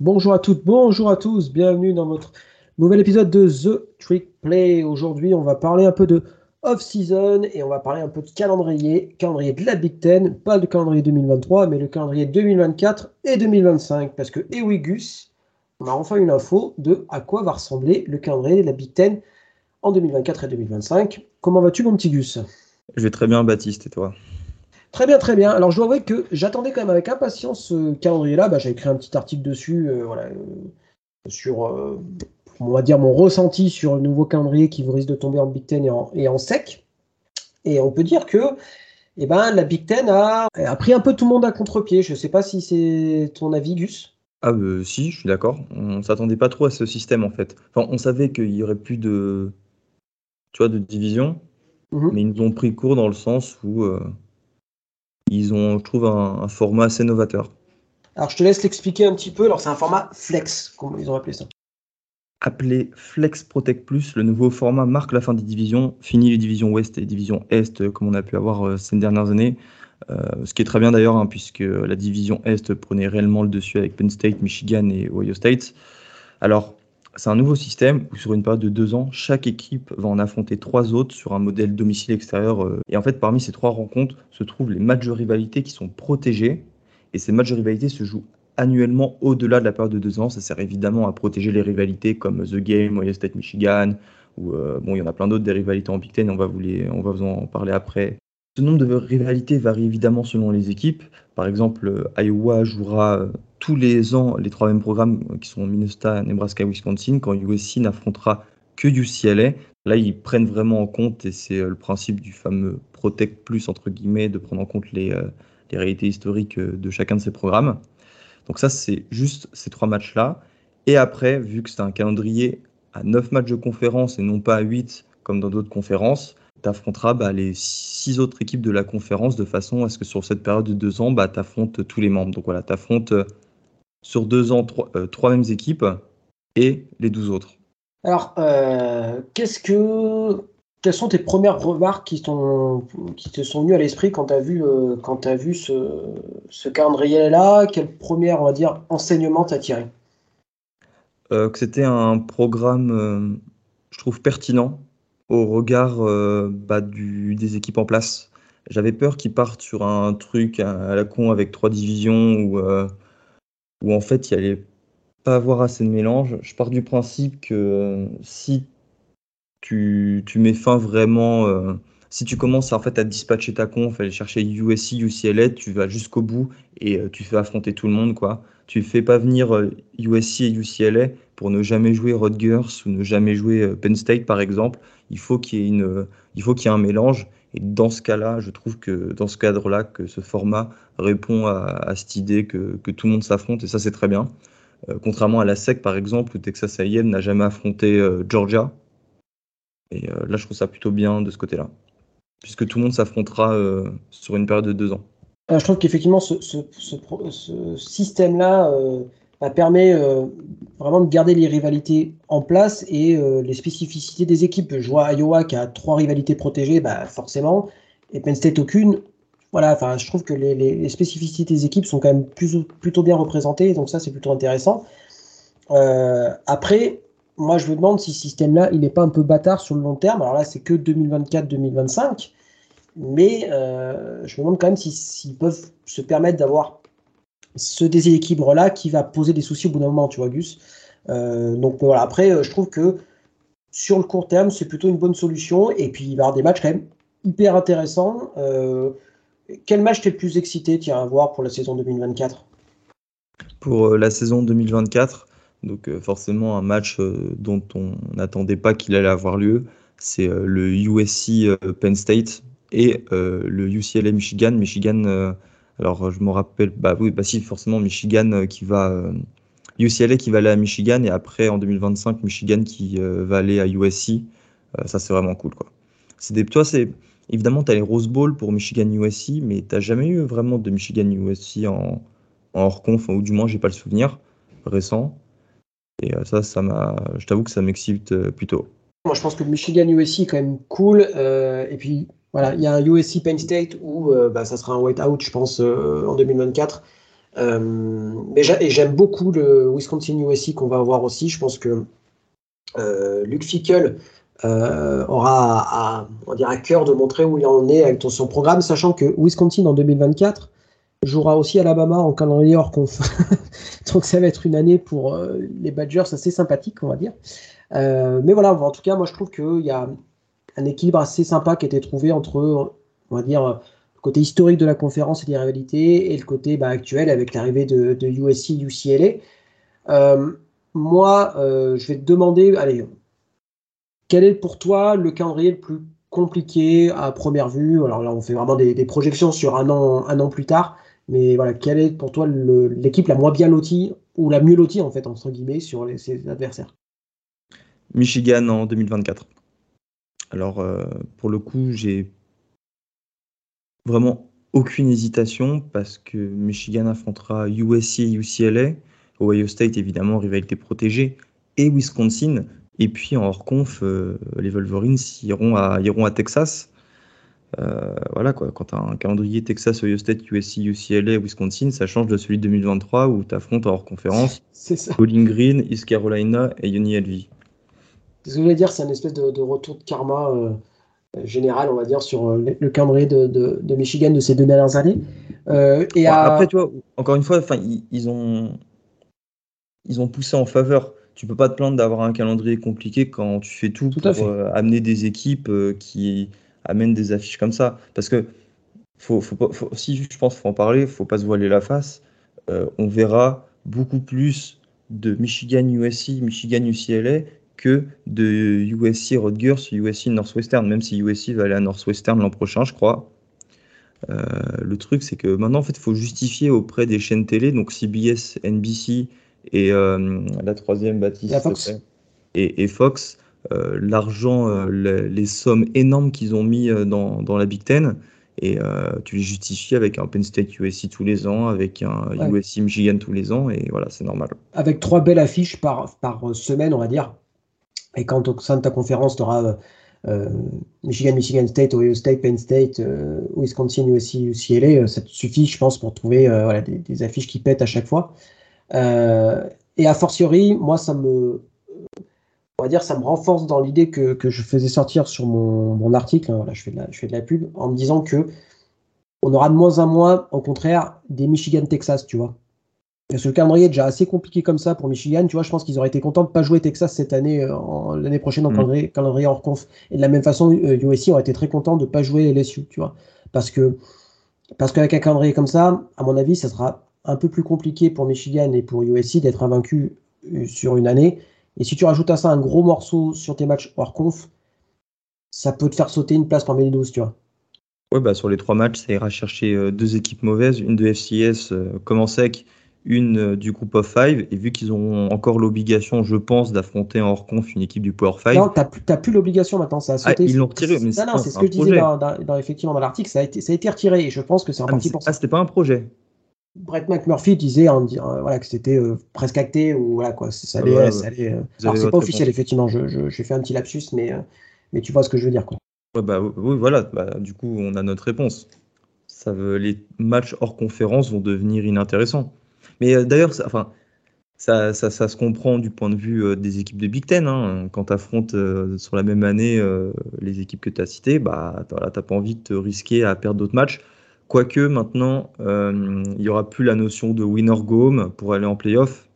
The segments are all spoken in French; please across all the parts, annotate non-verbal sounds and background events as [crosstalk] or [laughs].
Bonjour à toutes, bonjour à tous, bienvenue dans votre nouvel épisode de The Trick Play. Aujourd'hui, on va parler un peu de off-season et on va parler un peu de calendrier, calendrier de la Big Ten, pas le calendrier 2023, mais le calendrier 2024 et 2025. Parce que, eh oui, Gus, on a enfin une info de à quoi va ressembler le calendrier de la Big Ten en 2024 et 2025. Comment vas-tu, mon petit Gus? Je vais très bien, Baptiste, et toi? Très bien, très bien. Alors, je dois avouer que j'attendais quand même avec impatience ce calendrier-là. Bah, J'ai écrit un petit article dessus, euh, voilà, euh, sur, euh, on va dire, mon ressenti sur le nouveau calendrier qui vous risque de tomber en Big Ten et en, et en sec. Et on peut dire que eh ben, la Big Ten a, a pris un peu tout le monde à contre-pied. Je ne sais pas si c'est ton avis, Gus. Ah, si, je suis d'accord. On s'attendait pas trop à ce système, en fait. Enfin, on savait qu'il y aurait plus de, tu vois, de division, Mhm. mais ils nous ont pris court dans le sens où euh, ils ont, je trouve, un, un format assez novateur. Alors, je te laisse l'expliquer un petit peu. Alors, c'est un format flex, comme ils ont appelé ça. Appelé Flex Protect Plus, le nouveau format marque la fin des divisions, fini les divisions Ouest et divisions Est, euh, comme on a pu avoir euh, ces dernières années. Euh, ce qui est très bien d'ailleurs, hein, puisque la division Est prenait réellement le dessus avec Penn State, Michigan et Ohio State. Alors, c'est un nouveau système où sur une période de deux ans, chaque équipe va en affronter trois autres sur un modèle domicile extérieur. euh, Et en fait, parmi ces trois rencontres se trouvent les matchs de rivalité qui sont protégés. Et ces matchs de rivalité se jouent annuellement au-delà de la période de deux ans. Ça sert évidemment à protéger les rivalités comme The Game, Ohio State, Michigan, euh, bon, il y en a plein d'autres des rivalités en Big Ten. On va vous les, on va vous en parler après. Ce nombre de rivalités varie évidemment selon les équipes. Par exemple, euh, Iowa jouera tous les ans les trois mêmes programmes euh, qui sont Minnesota, Nebraska Wisconsin, quand USC n'affrontera que UCLA. Là, ils prennent vraiment en compte, et c'est euh, le principe du fameux Protect Plus, entre guillemets, de prendre en compte les, euh, réalités historiques de chacun de ces programmes. Donc ça, c'est juste ces trois matchs-là. Et après, vu que c'est un calendrier à 9 matchs de conférence et non pas à 8 comme dans d'autres conférences, tu affronteras bah, les six autres équipes de la conférence de façon à ce que sur cette période de deux ans, bah, tu affrontes tous les membres. Donc voilà, tu affrontes sur deux ans trois, euh, trois mêmes équipes et les 12 autres. Alors, euh, qu'est-ce que, quelles sont tes premières remarques qui, te sont venues à l'esprit quand tu as vu, euh, quand vu ce, ce calendrier-là? Quel premier, on va dire, enseignement t'as tiré? Euh, que c'était un programme, euh, je trouve, pertinent au regard bah, du, des équipes en place. J'avais peur qu'ils partent sur un truc à, à la con avec trois divisions euh, où en fait il n'y allait pas avoir assez de mélange. Je pars du principe que euh, si tu, tu mets fin vraiment, euh, si tu commences en fait à dispatcher ta conf, aller chercher USC, UCLA, tu vas jusqu'au bout et euh, tu fais affronter tout le monde quoi. Tu fais pas venir euh, USC et UCLA pour ne jamais jouer Rutgers ou ne jamais jouer Penn State par exemple. Il faut qu'il y il faut qu'il y ait un mélange. Et dans ce cas-là, je trouve que dans ce cadre-là, que ce format répond à, cette idée que, que tout le monde s'affronte et ça c'est très bien. Euh, contrairement à la SEC par exemple, où Texas A&M n'a jamais affronté euh, Georgia. Et euh, là, je trouve ça plutôt bien de ce côté-là, puisque tout le monde s'affrontera sur une période de deux ans. Je trouve qu'effectivement, ce, ce- système-là bah, permet euh, vraiment de garder les rivalités en place et euh, les spécificités des équipes. Je vois Iowa qui a trois rivalités protégées, bah, forcément, et Penn State aucune. Voilà, enfin, je trouve que les, spécificités des équipes sont quand même plutôt bien représentées, donc ça, c'est plutôt intéressant. Euh, après, moi, je me demande si ce système-là, il n'est pas un peu bâtard sur le long terme. Alors là, c'est que 2024-2025. Mais je me demande quand même si- s'ils peuvent se permettre d'avoir ce déséquilibre-là qui va poser des soucis au bout d'un moment, tu vois, Gus. Euh, donc voilà, après, euh, je trouve que sur le court terme, c'est plutôt une bonne solution. Et puis, il va y avoir des matchs quand même hyper intéressants. Euh, quel match t'es le plus excité, tiens, à voir pour la saison 2024 Pour la saison 2024, donc forcément un match dont on n'attendait pas qu'il allait avoir lieu, c'est le USC Penn State et le UCLA Michigan. Michigan, alors je me rappelle, bah oui, bah si, forcément Michigan euh, qui va, euh, UCLA qui va aller à Michigan et après en 2025 Michigan qui euh, va aller à USC. Euh, ça c'est vraiment cool quoi. C'est des, toi c'est évidemment tu as les Rose Bowl pour Michigan USC, mais t'as jamais eu vraiment de Michigan USC en, en hors conf, ou du moins j'ai pas le souvenir récent. Et euh, ça, ça m'a, je t'avoue que ça m'excite euh, plutôt. Moi, je pense que Michigan USC est quand même cool. Euh, et puis, voilà, il y a un USC Penn State où euh, bah, ça sera un white out, je pense, euh, en 2024. mais j'aime beaucoup le Wisconsin USC qu'on va avoir aussi. Je pense que Luke Fickle aura à, on dire, à cœur de montrer où il en est avec son programme, sachant que Wisconsin en 2024 jouera aussi Alabama en calendrier hors conf. [laughs] Donc ça va être une année pour les Badgers assez sympathique, on va dire. mais voilà, en tout cas, moi je trouve qu'il y a un équilibre assez sympa qui a été trouvé entre, on va dire, le côté historique de la conférence et des rivalités et le côté bah, actuel avec l'arrivée de, USC, UCLA. Euh, moi, euh, je vais te demander, allez, quel est pour toi le calendrier le plus compliqué à première vue? Alors là, on fait vraiment des, projections sur un an, un an plus tard. Mais voilà, quelle est pour toi l'équipe la moins bien lotie ou la mieux lotie en fait entre guillemets sur ses adversaires? Michigan en 2024. Alors, euh, pour le coup, j'ai vraiment aucune hésitation parce que Michigan affrontera USC et UCLA, Ohio State évidemment, rivalité protégée, et Wisconsin. Et puis en hors conf, euh, les Wolverines iront à, iront à Texas. Euh, voilà quoi, quand tu as un calendrier Texas, Ohio State, USC, UCLA, Wisconsin, ça change de celui de 2023 où tu affrontes en hors conférence Bowling Green, East Carolina et UNLV. Ce que je voulais dire, c'est une espèce de, retour de karma euh, général, on va dire, sur euh, le, calendrier de, Michigan de ces deux dernières années. Euh, et Après, tu vois, encore une fois, ils, ils, ont, ils ont poussé en faveur. Tu peux pas te plaindre d'avoir un calendrier compliqué quand tu fais tout, pour amener des équipes qui amènent des affiches comme ça. Parce que faut, faut, si je pense qu'il faut en parler, faut pas se voiler la face. on verra beaucoup plus de Michigan USC, Michigan UCLA que de USC Rutgers, USC Northwestern, même si USC va aller à Northwestern l'an prochain, je crois. Euh, le truc, c'est que maintenant, en fait, il faut justifier auprès des chaînes télé, donc CBS, NBC et euh, la troisième Baptiste Fox. Et, Fox, euh, l'argent, les, sommes énormes qu'ils ont mis dans, dans, la Big Ten. Et tu les justifies avec un Penn State USC tous les ans, avec un USC Michigan tous les ans, et voilà, c'est normal. Avec trois belles affiches par, par semaine, on va dire. Et quand au sein de ta conférence, tu auras euh, Michigan, Michigan State, Ohio State, Penn State, euh, Wisconsin, USC, UCLA, euh, ça te suffit, je pense, pour trouver des, affiches qui pètent à chaque fois. et a fortiori, moi, ça me, on va dire, ça me renforce dans l'idée que, que, je faisais sortir sur mon, mon article. Hein, je, fais de la, je fais de la pub en me disant que on aura de moins en moins, au contraire, des Michigan, Texas, tu vois. Parce que le calendrier est déjà assez compliqué comme ça pour Michigan. Tu vois, je pense qu'ils auraient été contents de ne pas jouer Texas cette année, euh, l'année prochaine en mm. calendrier, hors conf. Et de la même façon, USC euh, aurait été très content de ne pas jouer LSU, tu vois. Parce que parce qu'avec un calendrier comme ça, à mon avis, ça sera un peu plus compliqué pour Michigan et pour USC d'être invaincu euh, sur une année. Et si tu rajoutes à ça un gros morceau sur tes matchs hors conf, ça peut te faire sauter une place parmi les 12, tu vois. Ouais, bah sur les trois matchs, ça ira chercher deux équipes mauvaises, une de FCS comme en sec une euh, du groupe of five. Et vu qu'ils ont encore l'obligation, je pense, d'affronter en hors conf une équipe du Power 5. Non, tu n'as plus, l'obligation maintenant. Ça a sauté. Ah, ils l'ont retiré. Mais non, non, c'est ce que je disais dans, effectivement dans l'article. Ça, a été, ça a été retiré et je pense que c'est un ah, parti pour ça. Ah, c'était pas un projet. Brett McMurphy disait en, euh, voilà, que c'était euh, presque acté ou voilà quoi. Ça allait, ouais, Alors c'est pas officiel effectivement. J'ai je, fait un petit lapsus, mais, mais tu vois ce que je veux dire quoi. bah, oui, voilà. Bah, du coup, on a notre réponse. Ça veut, les matchs hors conférence vont devenir inintéressants. Mais euh, d'ailleurs, ça, enfin, ça, ça, ça, se comprend du point de vue euh, des équipes de Big Ten. Hein. Quand tu affrontes euh, sur la même année les équipes que tu as citées, bah, tu n'as pas envie de te risquer à perdre d'autres matchs. Quoique maintenant, il n'y aura plus la notion de winner go home pour aller en playoff,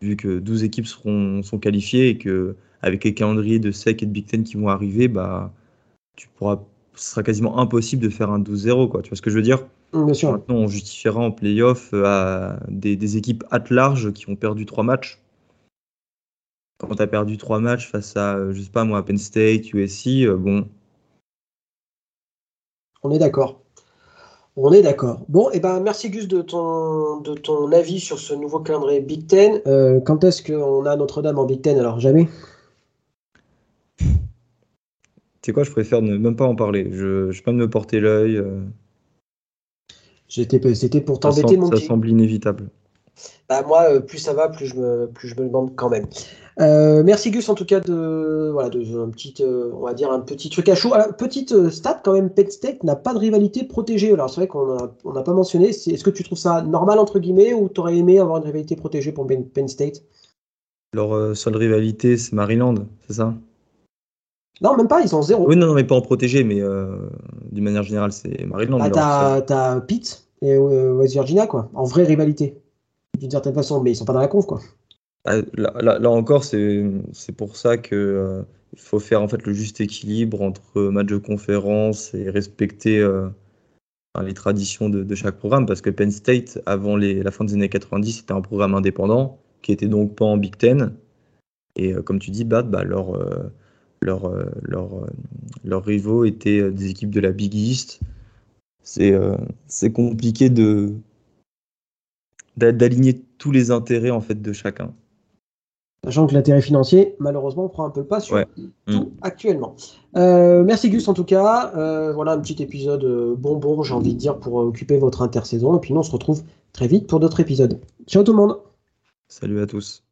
vu que 12 équipes seront, sont qualifiées et que avec les calendriers de SEC et de Big Ten qui vont arriver, bah, tu pourras, ce sera quasiment impossible de faire un 12-0. Tu vois ce que je veux dire? Maintenant, on justifiera en playoff euh, à des, équipes at large qui ont perdu trois matchs. Quand tu as perdu trois matchs face à, euh, je sais pas moi, Penn State, USC, euh, bon. On est d'accord. On est d'accord. Bon, et eh ben merci Gus de ton, de ton avis sur ce nouveau calendrier Big Ten. quand est-ce qu'on a Notre-Dame en Big Ten Alors jamais Tu sais quoi, je préfère ne même pas en parler. Je ne vais pas me porter l'œil. C'était pour t'embêter, mon Ça semble inévitable. Bah, moi, plus ça va, plus je me, plus je me demande quand même. merci Gus en tout cas de voilà de un petit on va dire un petit truc à chaud. petite stat quand même, Penn State n'a pas de rivalité protégée. Alors c'est vrai qu'on n'a pas mentionné. Est-ce que tu trouves ça normal entre guillemets ou tu aurais aimé avoir une rivalité protégée pour Penn State? Leur seule rivalité c'est Maryland, c'est ça? Non, même pas, ils sont zéro. Oui, non, non mais pas en protégé, mais euh, d'une manière générale, c'est Maryland. Bah, t'as Pitt? Et euh, West Virginia, quoi, en vraie rivalité, d'une certaine façon, mais ils sont pas dans la conf, quoi. Ah, là, encore, c'est pour ça que euh, faut faire en fait le juste équilibre entre match de conférence et respecter les traditions de, chaque programme, parce que Penn State, avant les, la fin des années 90, c'était un programme indépendant qui était donc pas en Big Ten. Et comme tu dis, Bad, bah, leur leurs leur, leur euh, rivaux étaient euh, des équipes de la Big East. C'est euh, compliqué de d'aligner tous les intérêts en fait de chacun. Sachant que l'intérêt financier, malheureusement, prend un peu le pas sur tout mm. actuellement. merci Gus en tout cas. voilà un petit épisode bonbon, j'ai envie de dire, pour occuper votre intersaison. Et puis nous, on se retrouve très vite pour d'autres épisodes. Ciao tout le monde. Salut à tous.